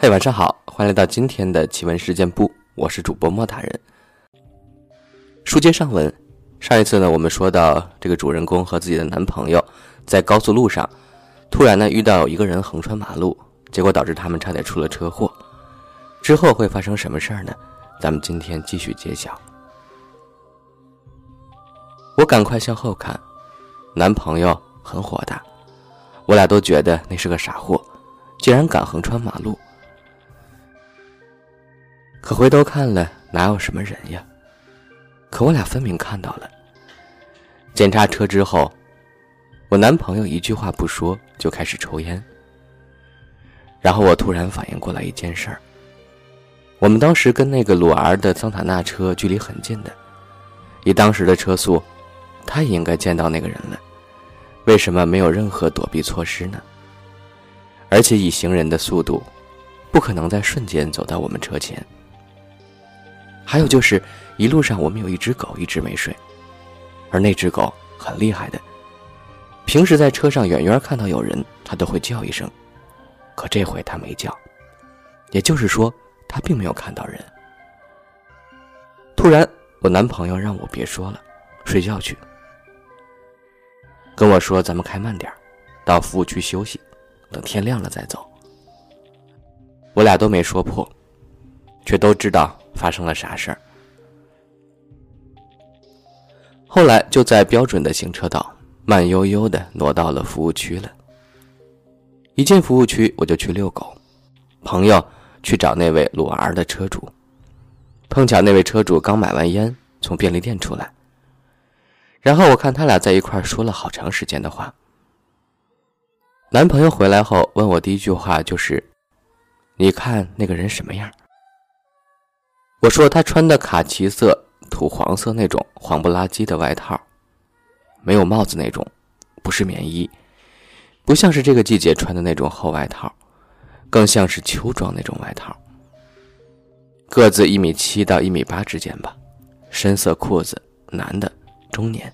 嘿，晚上好，欢迎来到今天的奇闻事件部，我是主播莫大人。书接上文，上一次呢，我们说到这个主人公和自己的男朋友在高速路上，突然呢遇到一个人横穿马路，结果导致他们差点出了车祸。之后会发生什么事儿呢？咱们今天继续揭晓。我赶快向后看，男朋友很火大，我俩都觉得那是个傻货，竟然敢横穿马路。可回头看了，哪有什么人呀？可我俩分明看到了。检查车之后，我男朋友一句话不说就开始抽烟。然后我突然反应过来一件事儿：我们当时跟那个鲁 R 的桑塔纳车距离很近的，以当时的车速，他也应该见到那个人了，为什么没有任何躲避措施呢？而且以行人的速度，不可能在瞬间走到我们车前。还有就是，一路上我们有一只狗一直没睡，而那只狗很厉害的。平时在车上远远看到有人，它都会叫一声，可这回它没叫，也就是说，它并没有看到人。突然，我男朋友让我别说了，睡觉去，跟我说咱们开慢点到服务区休息，等天亮了再走。我俩都没说破，却都知道。发生了啥事儿？后来就在标准的行车道，慢悠悠的挪到了服务区了。一进服务区，我就去遛狗，朋友去找那位鲁 R 的车主，碰巧那位车主刚买完烟，从便利店出来。然后我看他俩在一块说了好长时间的话。男朋友回来后问我第一句话就是：“你看那个人什么样？”我说他穿的卡其色、土黄色那种黄不拉几的外套，没有帽子那种，不是棉衣，不像是这个季节穿的那种厚外套，更像是秋装那种外套。个子一米七到一米八之间吧，深色裤子，男的，中年。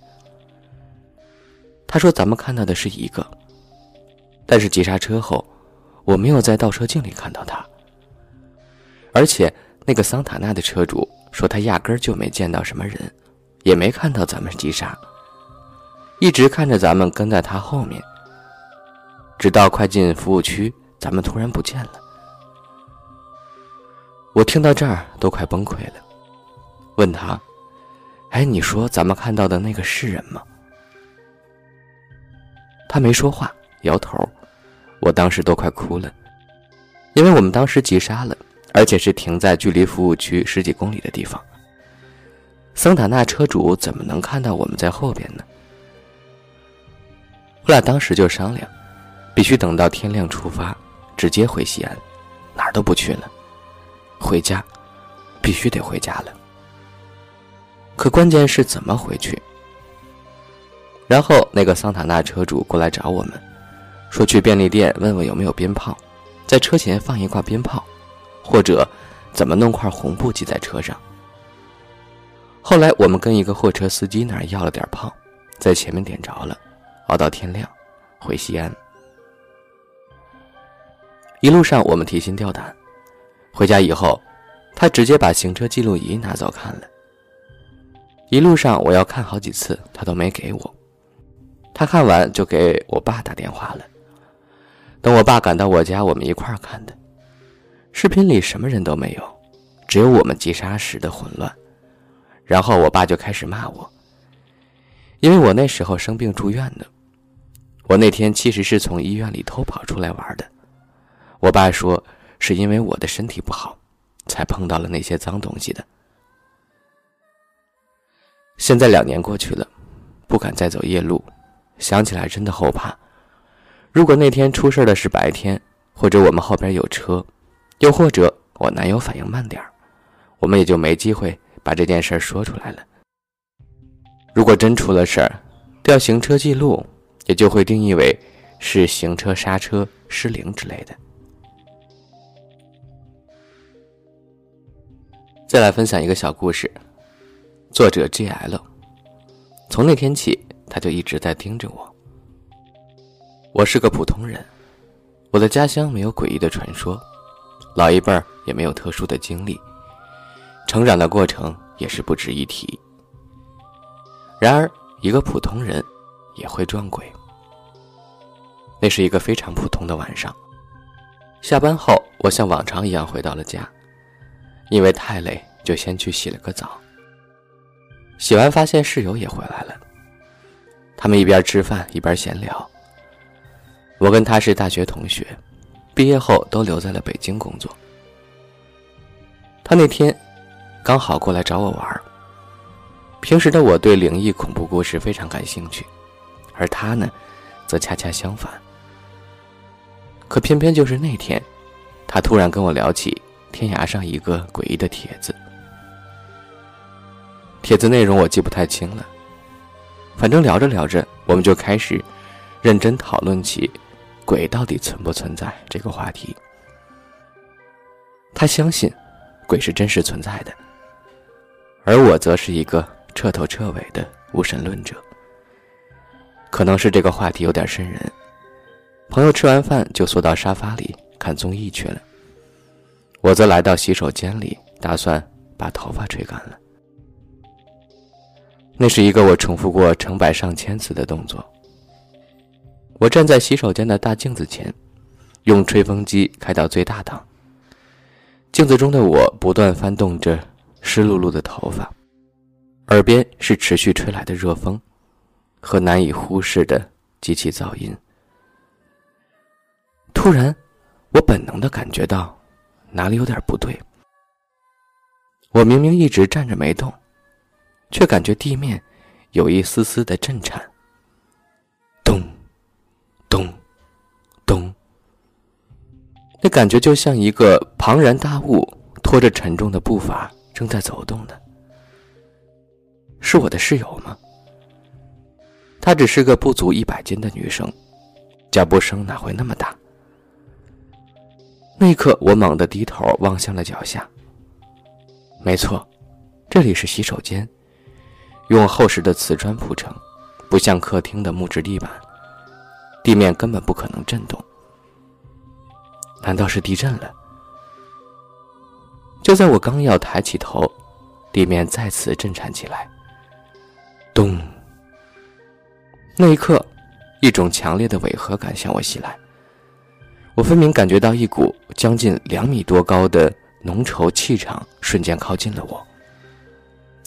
他说咱们看到的是一个，但是急刹车后，我没有在倒车镜里看到他，而且。那个桑塔纳的车主说，他压根儿就没见到什么人，也没看到咱们急刹，一直看着咱们跟在他后面，直到快进服务区，咱们突然不见了。我听到这儿都快崩溃了，问他：“哎，你说咱们看到的那个是人吗？”他没说话，摇头。我当时都快哭了，因为我们当时急刹了。而且是停在距离服务区十几公里的地方。桑塔纳车主怎么能看到我们在后边呢？我俩当时就商量，必须等到天亮出发，直接回西安，哪儿都不去了，回家，必须得回家了。可关键是怎么回去？然后那个桑塔纳车主过来找我们，说去便利店问问有没有鞭炮，在车前放一挂鞭炮。或者，怎么弄块红布系在车上？后来我们跟一个货车司机那儿要了点炮，在前面点着了，熬到天亮，回西安。一路上我们提心吊胆，回家以后，他直接把行车记录仪拿走看了。一路上我要看好几次，他都没给我。他看完就给我爸打电话了。等我爸赶到我家，我们一块儿看的。视频里什么人都没有，只有我们急刹时的混乱。然后我爸就开始骂我，因为我那时候生病住院的。我那天其实是从医院里偷跑出来玩的。我爸说是因为我的身体不好，才碰到了那些脏东西的。现在两年过去了，不敢再走夜路，想起来真的后怕。如果那天出事的是白天，或者我们后边有车。又或者我男友反应慢点儿我们也就没机会把这件事说出来了。如果真出了事儿，调行车记录也就会定义为是行车刹车失灵之类的。再来分享一个小故事，作者 G.L。从那天起，他就一直在盯着我。我是个普通人，我的家乡没有诡异的传说。老一辈儿也没有特殊的经历，成长的过程也是不值一提。然而，一个普通人也会撞鬼。那是一个非常普通的晚上。下班后，我像往常一样回到了家，因为太累，就先去洗了个澡。洗完发现室友也回来了，他们一边吃饭一边闲聊。我跟他是大学同学，毕业后都留在了北京工作。他那天刚好过来找我玩。平时的我对灵异恐怖故事非常感兴趣，而他呢，则恰恰相反。可偏偏就是那天，他突然跟我聊起天涯上一个诡异的帖子。帖子内容我记不太清了，反正聊着聊着，我们就开始认真讨论起鬼到底存不存在这个话题。他相信鬼是真实存在的，而我则是一个彻头彻尾的无神论者。可能是这个话题有点瘆人。朋友吃完饭就缩到沙发里看综艺去了，我则来到洗手间里，打算把头发吹干了。那是一个我重复过成百上千次的动作。我站在洗手间的大镜子前，用吹风机开到最大档。镜子中的我不断翻动着湿漉漉的头发，耳边是持续吹来的热风，和难以忽视的机器噪音。突然，我本能的感觉到哪里有点不对。我明明一直站着没动，却感觉地面有一丝丝的震颤。那感觉就像一个庞然大物拖着沉重的步伐正在走动的。是我的室友吗？她只是个不足一百斤的女生，脚步声哪会那么大？那一刻，我猛地低头望向了脚下。没错，这里是洗手间，用厚实的瓷砖铺成，不像客厅的木质地板，地面根本不可能震动。难道是地震了？就在我刚要抬起头，地面再次震颤起来。咚！那一刻，一种强烈的违和感向我袭来。我分明感觉到一股将近两米多高的浓稠气场瞬间靠近了我。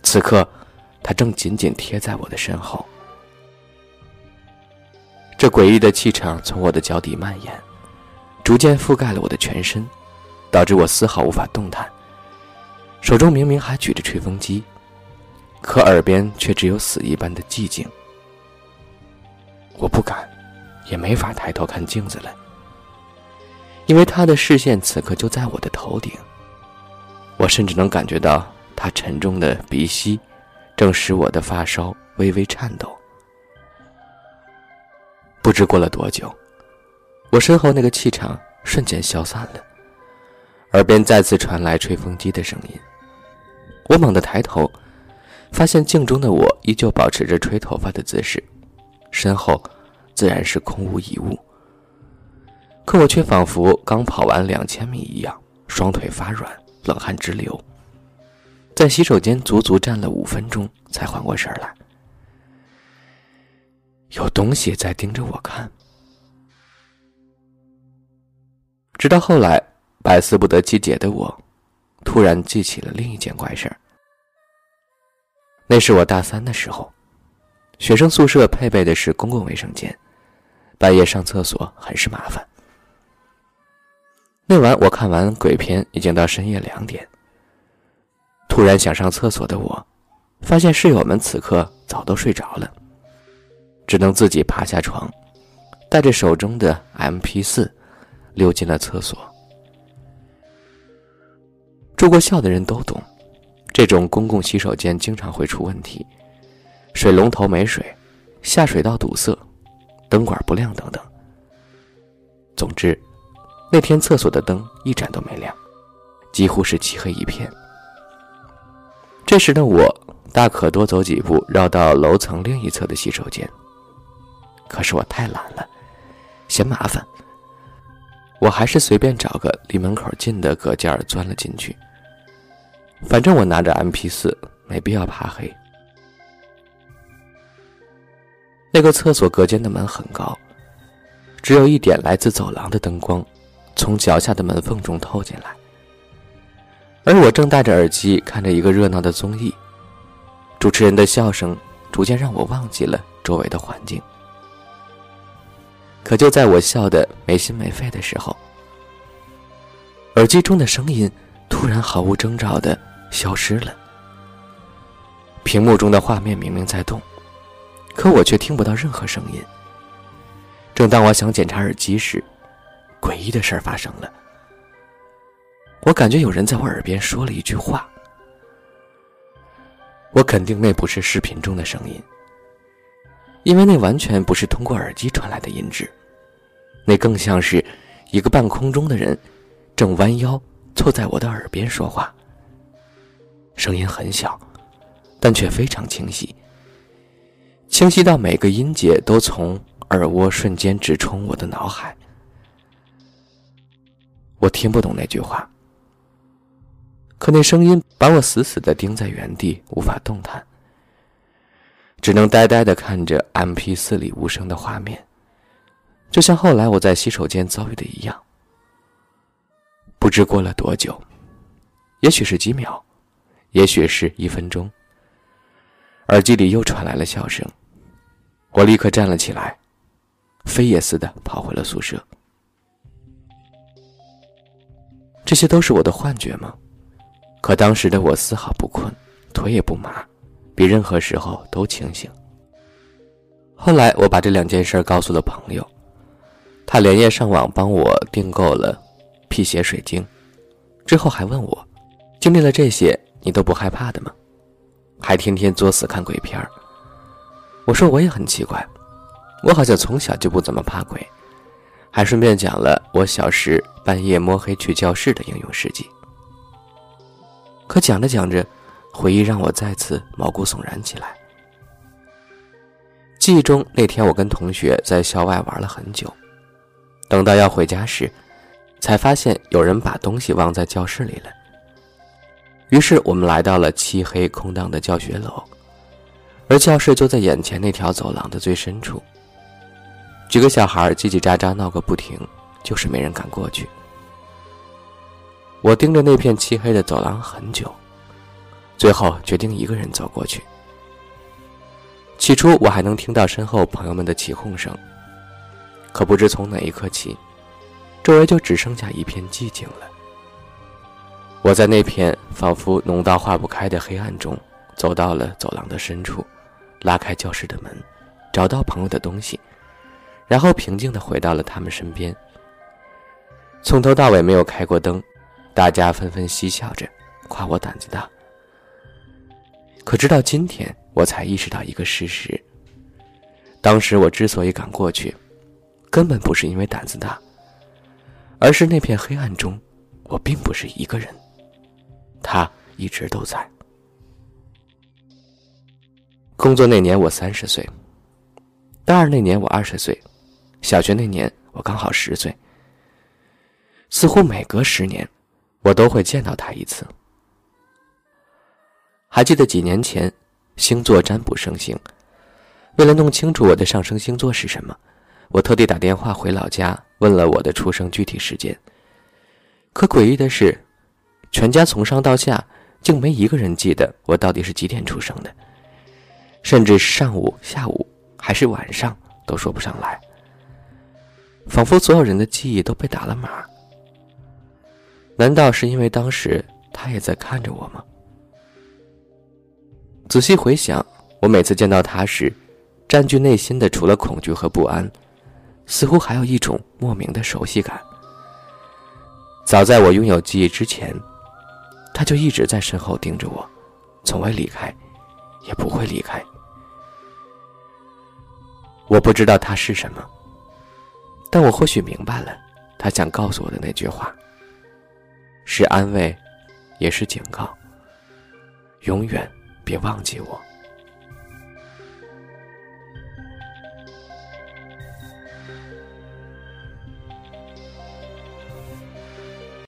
此刻，它正紧紧贴在我的身后。这诡异的气场从我的脚底蔓延，逐渐覆盖了我的全身，导致我丝毫无法动弹。手中明明还举着吹风机，可耳边却只有死一般的寂静。我不敢，也没法抬头看镜子了。因为他的视线此刻就在我的头顶，我甚至能感觉到他沉重的鼻息，正使我的发梢微微颤抖。不知过了多久，我身后那个气场瞬间消散了，耳边再次传来吹风机的声音。我猛地抬头，发现镜中的我依旧保持着吹头发的姿势，身后自然是空无一物。可我却仿佛刚跑完两千米一样，双腿发软，冷汗直流。在洗手间足足站了五分钟，才缓过神来。有东西在盯着我看。直到后来，百思不得其解的我，突然记起了另一件怪事儿。那是我大三的时候，学生宿舍配备的是公共卫生间，半夜上厕所很是麻烦。那晚我看完鬼片，已经到深夜两点。突然想上厕所的我，发现室友们此刻早都睡着了，只能自己爬下床，带着手中的 M P 四，溜进了厕所。住过校的人都懂，这种公共洗手间经常会出问题：水龙头没水，下水道堵塞，灯管不亮等等。总之。那天厕所的灯一盏都没亮，几乎是漆黑一片。这时的我大可多走几步，绕到楼层另一侧的洗手间。可是我太懒了，嫌麻烦，我还是随便找个离门口近的隔间钻了进去。反正我拿着 MP 四，没必要怕黑。那个厕所隔间的门很高，只有一点来自走廊的灯光，从脚下的门缝中透进来。而我正戴着耳机看着一个热闹的综艺，主持人的笑声逐渐让我忘记了周围的环境。可就在我笑得没心没肺的时候，耳机中的声音突然毫无征兆的消失了。屏幕中的画面明明在动，可我却听不到任何声音。正当我想检查耳机时，诡异的事儿发生了。我感觉有人在我耳边说了一句话，我肯定那不是视频中的声音。因为那完全不是通过耳机传来的音质，那更像是一个半空中的人正弯腰凑在我的耳边说话。声音很小，但却非常清晰，清晰到每个音节都从耳蜗瞬间直冲我的脑海。我听不懂那句话，可那声音把我死死的钉在原地，无法动弹。只能呆呆的看着 M P 四里无声的画面，就像后来我在洗手间遭遇的一样。不知过了多久，也许是几秒，也许是一分钟，耳机里又传来了笑声。我立刻站了起来，飞也似的跑回了宿舍。这些都是我的幻觉吗？可当时的我丝毫不困，腿也不麻。比任何时候都清醒。后来我把这两件事告诉了朋友，他连夜上网帮我订购了辟邪水晶，之后还问我：“经历了这些，你都不害怕的吗？还天天作死看鬼片我说：“我也很奇怪，我好像从小就不怎么怕鬼。”还顺便讲了我小时半夜摸黑去教室的英勇事迹。可讲着讲着，回忆让我再次毛骨悚然起来。记忆中那天，我跟同学在校外玩了很久，等到要回家时，才发现有人把东西忘在教室里了。于是我们来到了漆黑空荡的教学楼，而教室就在眼前那条走廊的最深处。几个小孩叽叽喳喳闹个不停，就是没人敢过去。我盯着那片漆黑的走廊很久。最后决定一个人走过去。起初我还能听到身后朋友们的起哄声，可不知从哪一刻起，周围就只剩下一片寂静了。我在那片仿佛浓到化不开的黑暗中，走到了走廊的深处，拉开教室的门，找到朋友的东西，然后平静地回到了他们身边。从头到尾没有开过灯，大家纷纷嬉笑着，夸我胆子大。可直到今天，我才意识到一个事实：当时我之所以敢过去，根本不是因为胆子大，而是那片黑暗中，我并不是一个人，他一直都在。工作那年我三十岁，大二那年我二十岁，小学那年我刚好十岁。似乎每隔十年，我都会见到他一次。还记得几年前，星座占卜盛行。为了弄清楚我的上升星座是什么，我特地打电话回老家问了我的出生具体时间。可诡异的是，全家从上到下竟没一个人记得我到底是几点出生的，甚至上午、下午还是晚上都说不上来，仿佛所有人的记忆都被打了码。难道是因为当时他也在看着我吗？仔细回想，我每次见到他时，占据内心的除了恐惧和不安，似乎还有一种莫名的熟悉感。早在我拥有记忆之前，他就一直在身后盯着我，从未离开，也不会离开。我不知道他是什么，但我或许明白了他想告诉我的那句话：是安慰，也是警告。永远。别忘记我。